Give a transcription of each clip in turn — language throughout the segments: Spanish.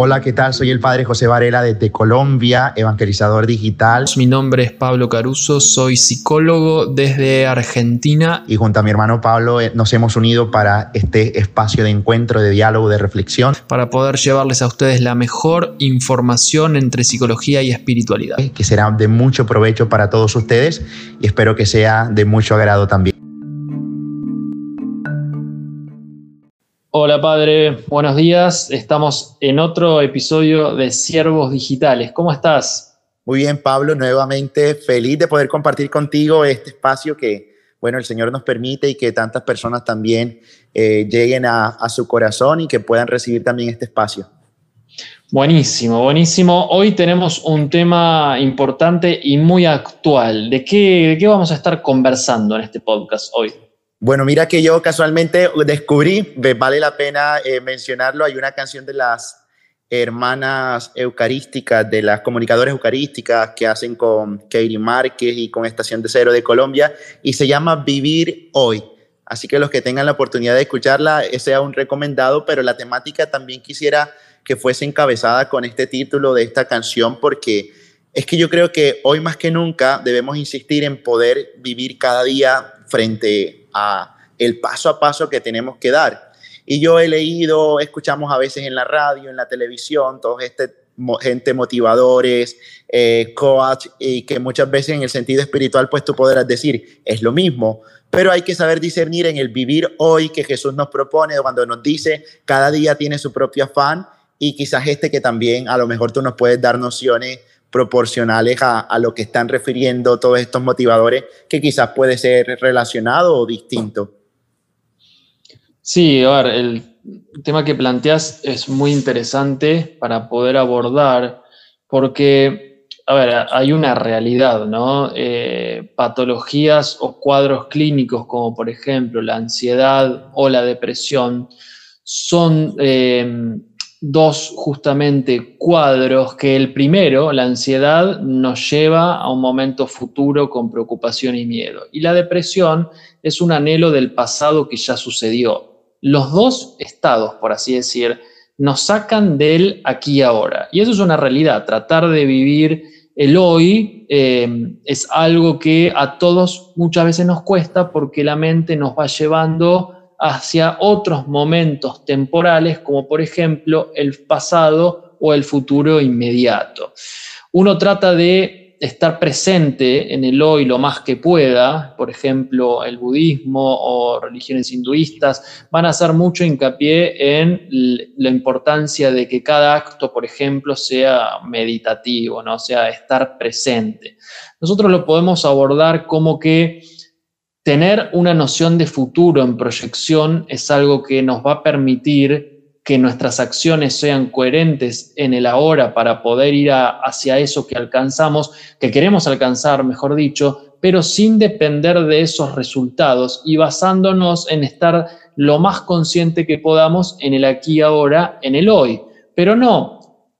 Hola, ¿qué tal? Soy el padre José Varela desde Colombia, evangelizador digital. Mi nombre es Pablo Caruso, soy psicólogo desde Argentina. Y junto a mi hermano Pablo eh, nos hemos unido para este espacio de encuentro, de diálogo, de reflexión. Para poder llevarles a ustedes la mejor información entre psicología y espiritualidad. Que será de mucho provecho para todos ustedes y espero que sea de mucho agrado también. Hola padre, buenos días. Estamos en otro episodio de Siervos Digitales. ¿Cómo estás? Muy bien, Pablo, nuevamente feliz de poder compartir contigo este espacio que, bueno, el Señor nos permite y que tantas personas también eh, lleguen a, su corazón y que puedan recibir también este espacio. Buenísimo, buenísimo. Hoy tenemos un tema importante y muy actual. ¿De qué, de qué vamos a estar conversando en este podcast hoy? Bueno, mira que yo casualmente descubrí, vale la pena eh, mencionarlo, hay una canción de las hermanas eucarísticas, de las comunicadoras eucarísticas que hacen con Katie Márquez y con Estación de Cero de Colombia y se llama Vivir Hoy. Así que los que tengan la oportunidad de escucharla, ese sea un recomendado, pero la temática también quisiera que fuese encabezada con este título de esta canción porque es que yo creo que hoy más que nunca debemos insistir en poder vivir cada día frente el paso a paso que tenemos que dar. Y yo he leído, escuchamos a veces en la radio, en la televisión, todos este gente motivadores, eh, coach, y que muchas veces en el sentido espiritual, pues tú podrás decir, es lo mismo, pero hay que saber discernir en el vivir hoy que Jesús nos propone, cuando nos dice, cada día tiene su propio afán, y quizás este que también a lo mejor tú nos puedes dar nociones proporcionales a, lo que están refiriendo todos estos motivadores, que quizás puede ser relacionado o distinto. Sí, a ver, el tema que planteas es muy interesante para poder abordar, porque, a ver, hay una realidad, ¿no? Eh, patologías o cuadros clínicos como por ejemplo la ansiedad o la depresión son eh, dos justamente cuadros que el primero, la ansiedad, nos lleva a un momento futuro con preocupación y miedo. Y la depresión es un anhelo del pasado que ya sucedió. Los dos estados, por así decir, nos sacan del aquí y ahora. Y eso es una realidad. Tratar de vivir el hoy eh, es algo que a todos muchas veces nos cuesta porque la mente nos va llevando hacia otros momentos temporales, como por ejemplo el pasado o el futuro inmediato. Uno trata de estar presente en el hoy lo más que pueda, por ejemplo, el budismo o religiones hinduistas, van a hacer mucho hincapié en la importancia de que cada acto, por ejemplo, sea meditativo, ¿no? sea, estar presente. Nosotros lo podemos abordar como que tener una noción de futuro en proyección es algo que nos va a permitir que nuestras acciones sean coherentes en el ahora para poder ir hacia eso que alcanzamos, que queremos alcanzar, mejor dicho, pero sin depender de esos resultados y basándonos en estar lo más consciente que podamos en el aquí y ahora, en el hoy. Pero no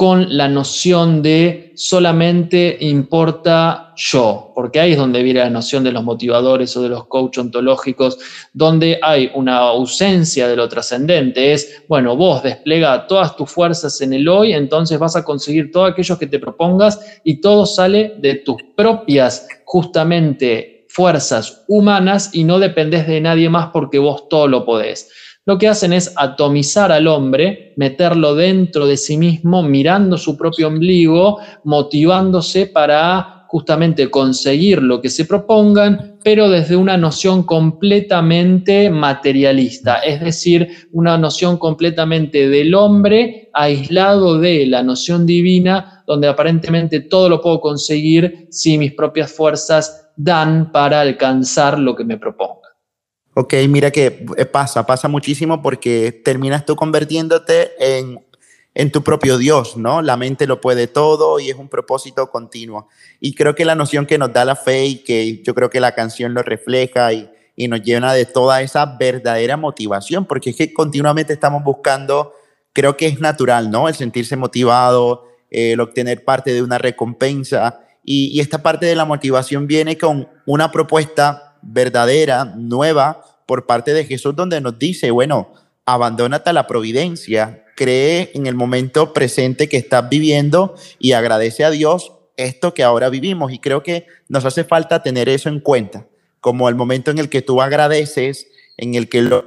con la noción de solamente importa yo, porque ahí es donde viene la noción de los motivadores o de los coach ontológicos, donde hay una ausencia de lo trascendente. Es, bueno, vos desplega todas tus fuerzas en el hoy, entonces vas a conseguir todo aquello que te propongas y todo sale de tus propias, justamente, fuerzas humanas y no dependes de nadie más porque vos todo lo podés lo que hacen es atomizar al hombre, meterlo dentro de sí mismo, mirando su propio ombligo, motivándose para justamente conseguir lo que se propongan, pero desde una noción completamente materialista, es decir, una noción completamente del hombre aislado de la noción divina, donde aparentemente todo lo puedo conseguir si mis propias fuerzas dan para alcanzar lo que me propongo. Ok, mira que eh, pasa, pasa muchísimo porque terminas tú convirtiéndote en, en tu propio Dios, ¿no? La mente lo puede todo y es un propósito continuo. Y creo que la noción que nos da la fe y que yo creo que la canción lo refleja y, y nos llena de toda esa verdadera motivación, porque es que continuamente estamos buscando, creo que es natural, ¿no? El sentirse motivado, el obtener parte de una recompensa. Y, y esta parte de la motivación viene con una propuesta verdadera, nueva, por parte de Jesús donde nos dice, bueno, abandónate a la providencia, cree en el momento presente que estás viviendo y agradece a Dios esto que ahora vivimos. Y creo que nos hace falta tener eso en cuenta, como el momento en el que tú agradeces, en el que lo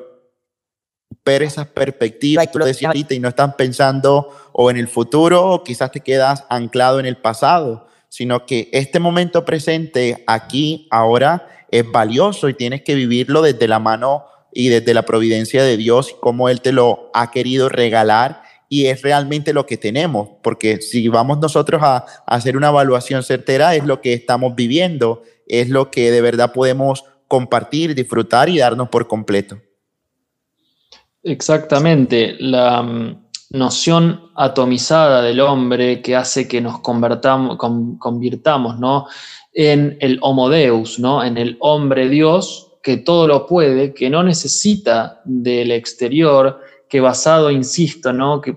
ver esas perspectivas, tú lo decías ahorita, y no estás pensando o en el futuro o quizás te quedas anclado en el pasado, sino que este momento presente aquí, ahora, es valioso y tienes que vivirlo desde la mano y desde la providencia de Dios, como Él te lo ha querido regalar y es realmente lo que tenemos, porque si vamos nosotros a, hacer una evaluación certera, es lo que estamos viviendo, es lo que de verdad podemos compartir, disfrutar y darnos por completo. Exactamente, la mm, noción atomizada del hombre que hace que nos convertamos, convirtamos ¿no? En el homo deus, ¿no? en el hombre Dios, que todo lo puede, que no necesita del exterior, que basado, insisto, ¿no? Que,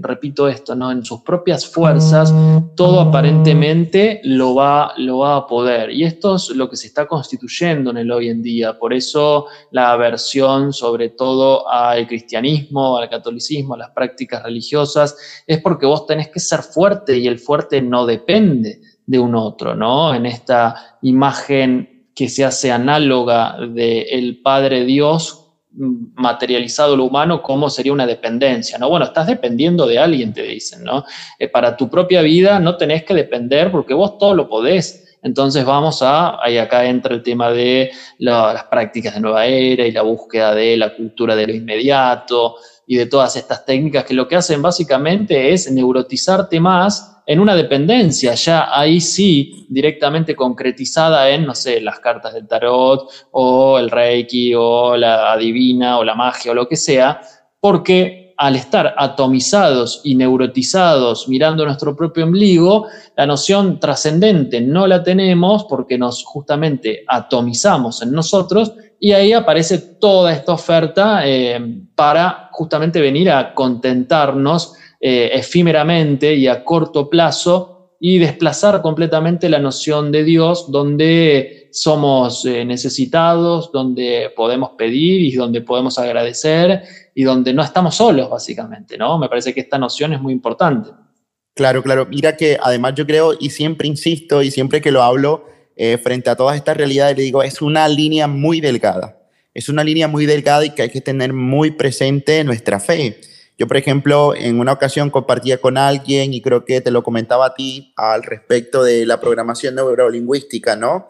repito esto, ¿no? En sus propias fuerzas, todo aparentemente lo va, lo va a poder. Y esto es lo que se está constituyendo en el hoy en día. Por eso la aversión, sobre todo al cristianismo, al catolicismo, a las prácticas religiosas, es porque vos tenés que ser fuerte y el fuerte no depende de un otro, ¿no? En esta imagen que se hace análoga del Padre Dios materializado lo humano como sería una dependencia, ¿no? Bueno, estás dependiendo de alguien, te dicen, ¿no? Eh, para tu propia vida no tenés que depender porque vos todo lo podés. Entonces vamos a, ahí acá entra el tema de las prácticas de nueva era y la búsqueda de la cultura de lo inmediato y de todas estas técnicas que lo que hacen básicamente es neurotizarte más en una dependencia, ya ahí sí directamente concretizada en, no sé, las cartas del tarot o el reiki o la adivina o la magia o lo que sea, porque al estar atomizados y neurotizados mirando nuestro propio ombligo, la noción trascendente no la tenemos porque nos justamente atomizamos en nosotros y ahí aparece toda esta oferta eh, para justamente venir a contentarnos eh, efímeramente y a corto plazo y desplazar completamente la noción de Dios donde somos eh, necesitados, donde podemos pedir y donde podemos agradecer y donde no estamos solos, básicamente, ¿no? Me parece que esta noción es muy importante. Claro, claro. Mira que además yo creo, y siempre insisto, y siempre que lo hablo, eh, frente a todas estas realidades, le digo, es una línea muy delgada. Es una línea muy delgada y que hay que tener muy presente nuestra fe. Yo, por ejemplo, en una ocasión compartía con alguien y creo que te lo comentaba a ti al respecto de la programación neurolingüística, ¿no?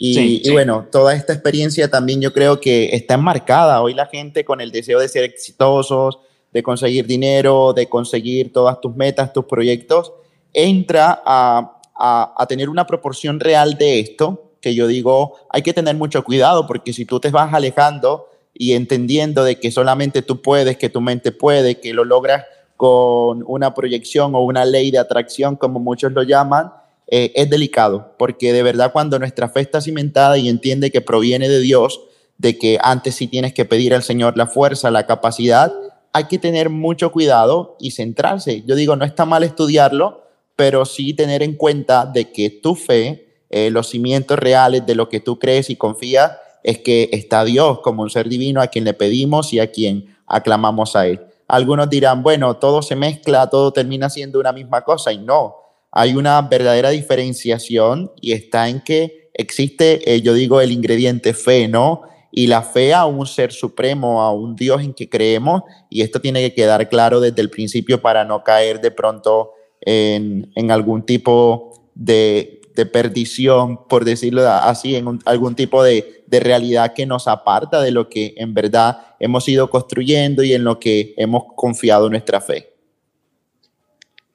Y, bueno, toda esta experiencia también yo creo que está enmarcada. Hoy la gente con el deseo de ser exitosos, de conseguir dinero, de conseguir todas tus metas, tus proyectos, entra a, a, a tener una proporción real de esto, que yo digo, hay que tener mucho cuidado porque si tú te vas alejando y entendiendo de que solamente tú puedes, que tu mente puede, que lo logras con una proyección o una ley de atracción, como muchos lo llaman, eh, es delicado, porque de verdad cuando nuestra fe está cimentada y entiende que proviene de Dios, de que antes sí tienes que pedir al Señor la fuerza, la capacidad, hay que tener mucho cuidado y centrarse. Yo digo, no está mal estudiarlo, pero sí tener en cuenta de que tu fe, eh, los cimientos reales de lo que tú crees y confías, es que está Dios como un ser divino a quien le pedimos y a quien aclamamos a Él. Algunos dirán, bueno, todo se mezcla, todo termina siendo una misma cosa y no, hay una verdadera diferenciación y está en que existe, eh, yo digo, el ingrediente fe, ¿no? Y la fe a un ser supremo, a un Dios en que creemos, y esto tiene que quedar claro desde el principio para no caer de pronto en, en algún tipo de, de perdición, por decirlo así, en algún tipo de, de, realidad que nos aparta de lo que en verdad hemos ido construyendo y en lo que hemos confiado nuestra fe.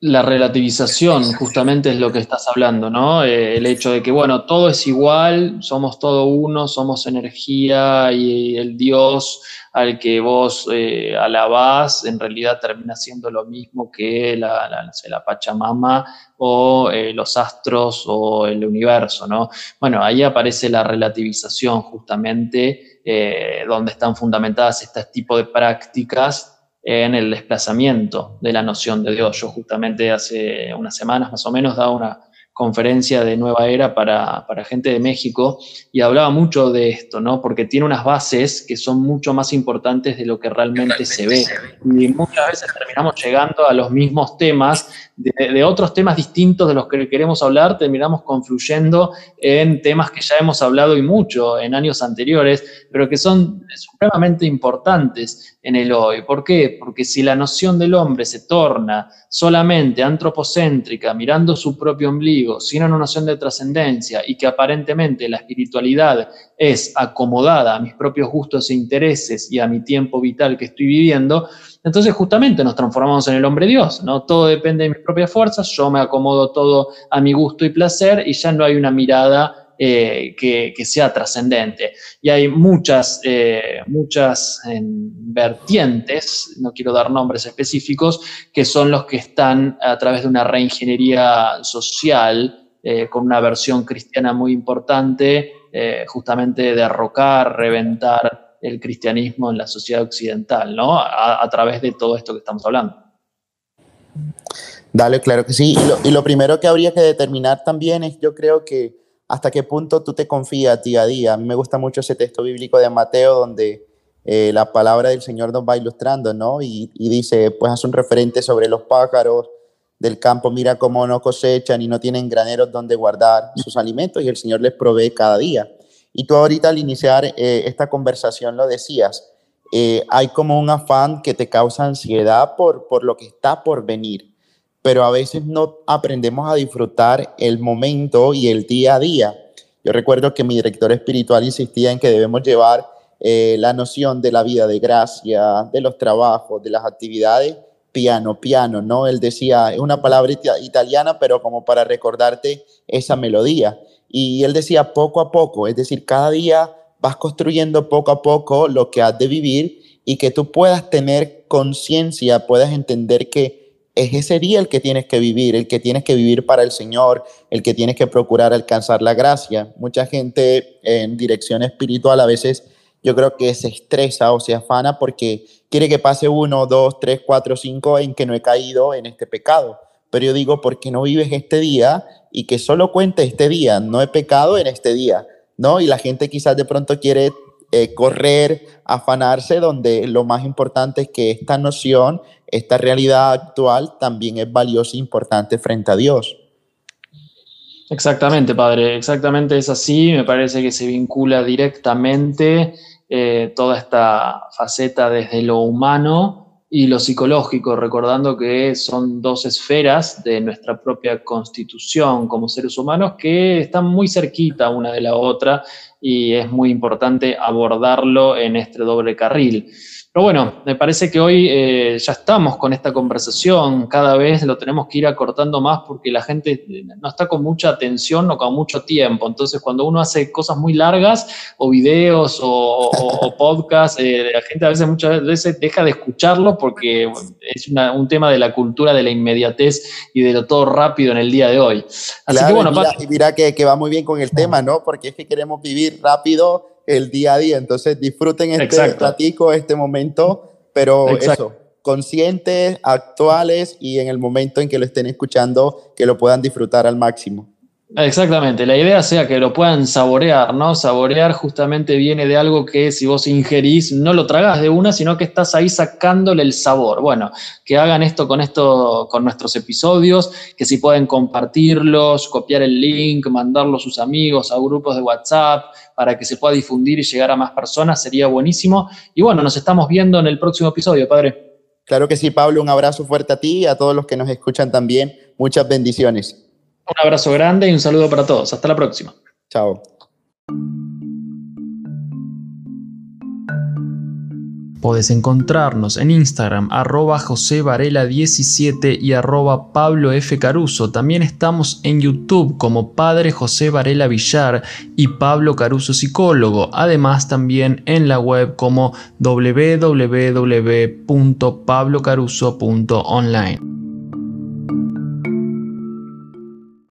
La relativización justamente es lo que estás hablando, ¿no? Eh, el hecho de que, bueno, todo es igual, somos todo uno, somos energía y el Dios al que vos eh, alabás en realidad termina siendo lo mismo que la, la, Pachamama o eh, los astros o el universo, ¿no? Bueno, ahí aparece la relativización justamente, eh, donde están fundamentadas este tipo de prácticas en el desplazamiento de la noción de Dios. Yo justamente hace unas semanas más o menos daba una conferencia de Nueva Era para, gente de México y hablaba mucho de esto, ¿no? Porque tiene unas bases que son mucho más importantes de lo que realmente, se, ve. Y muchas veces terminamos llegando a los mismos temas, de, otros temas distintos de los que queremos hablar, terminamos confluyendo en temas que ya hemos hablado y mucho en años anteriores, pero que son supremamente importantes en el hoy. ¿Por qué? Porque si la noción del hombre se torna solamente antropocéntrica, mirando su propio ombligo, sin una noción de trascendencia y que aparentemente la espiritualidad es acomodada a mis propios gustos e intereses y a mi tiempo vital que estoy viviendo, entonces justamente nos transformamos en el hombre Dios, ¿no? Todo depende de mis propias fuerzas, yo me acomodo todo a mi gusto y placer y ya no hay una mirada eh, que, sea trascendente. Y hay muchas, eh, muchas vertientes, no quiero dar nombres específicos, que son los que están a través de una reingeniería social, eh, con una versión cristiana muy importante, justamente derrocar, reventar el cristianismo en la sociedad occidental, ¿no? A, través de todo esto que estamos hablando. Dale, claro que sí. y lo primero que habría que determinar también es, yo creo que hasta qué punto tú te confías día a día. A mí me gusta mucho ese texto bíblico de Mateo donde eh, la palabra del Señor nos va ilustrando, ¿no? Y, dice, pues hace un referente sobre los pájaros del campo, mira cómo no cosechan y no tienen graneros donde guardar sus alimentos y el Señor les provee cada día. Y tú ahorita al iniciar eh, esta conversación lo decías, eh, hay como un afán que te causa ansiedad por, por lo que está por venir pero a veces no aprendemos a disfrutar el momento y el día a día. Yo recuerdo que mi director espiritual insistía en que debemos llevar eh, la noción de la vida de gracia, de los trabajos, de las actividades, piano, piano, ¿no? Él decía, es una palabra italiana, pero como para recordarte esa melodía. Y él decía poco a poco, es decir, cada día vas construyendo poco a poco lo que has de vivir y que tú puedas tener conciencia, puedas entender que es ese día el que tienes que vivir, el que tienes que vivir para el Señor, el que tienes que procurar alcanzar la gracia. Mucha gente en dirección espiritual a veces yo creo que se estresa o se afana porque quiere que pase uno, dos, tres, cuatro, cinco en que no he caído en este pecado. Pero yo digo, ¿por qué no vives este día y que solo cuente este día? No he pecado en este día, ¿no? Y la gente quizás de pronto quiere eh, correr, afanarse, donde lo más importante es que esta noción, esta realidad actual también es valiosa e importante frente a Dios. Exactamente, padre, exactamente es así. Me parece que se vincula directamente eh, toda esta faceta desde lo humano y lo psicológico, recordando que son dos esferas de nuestra propia constitución como seres humanos que están muy cerquita una de la otra y es muy importante abordarlo en este doble carril. Pero bueno, me parece que hoy eh, ya estamos con esta conversación, cada vez lo tenemos que ir acortando más porque la gente no está con mucha atención o con mucho tiempo. Entonces, cuando uno hace cosas muy largas o videos o, o, podcasts, eh, la gente a veces muchas veces deja de escucharlo porque es un tema de la cultura de la inmediatez y de lo todo rápido en el día de hoy. Así que bueno, y mira, que, que va muy bien con el tema, ¿no? Porque es que queremos vivir rápido el día a día. Entonces disfruten este platico, este momento, pero eso, conscientes, actuales y en el momento en que lo estén escuchando, que lo puedan disfrutar al máximo. Exactamente, la idea sea que lo puedan saborear, ¿no? Saborear justamente viene de algo que si vos ingerís no lo tragas de una, sino que estás ahí sacándole el sabor. Bueno, que hagan esto con esto con nuestros episodios, que si pueden compartirlos, copiar el link, mandarlo a sus amigos, a grupos de WhatsApp, para que se pueda difundir y llegar a más personas, sería buenísimo. Y bueno, nos estamos viendo en el próximo episodio, padre. Claro que sí, Pablo, un abrazo fuerte a ti y a todos los que nos escuchan también. Muchas bendiciones. Un abrazo grande y un saludo para todos. Hasta la próxima. Chao. Podés encontrarnos en Instagram arroba josevarela17 y arroba Pablo F. Caruso. También estamos en YouTube como Padre José Varela Villar y Pablo Caruso Psicólogo. Además también en la web como www.pablocaruso.online.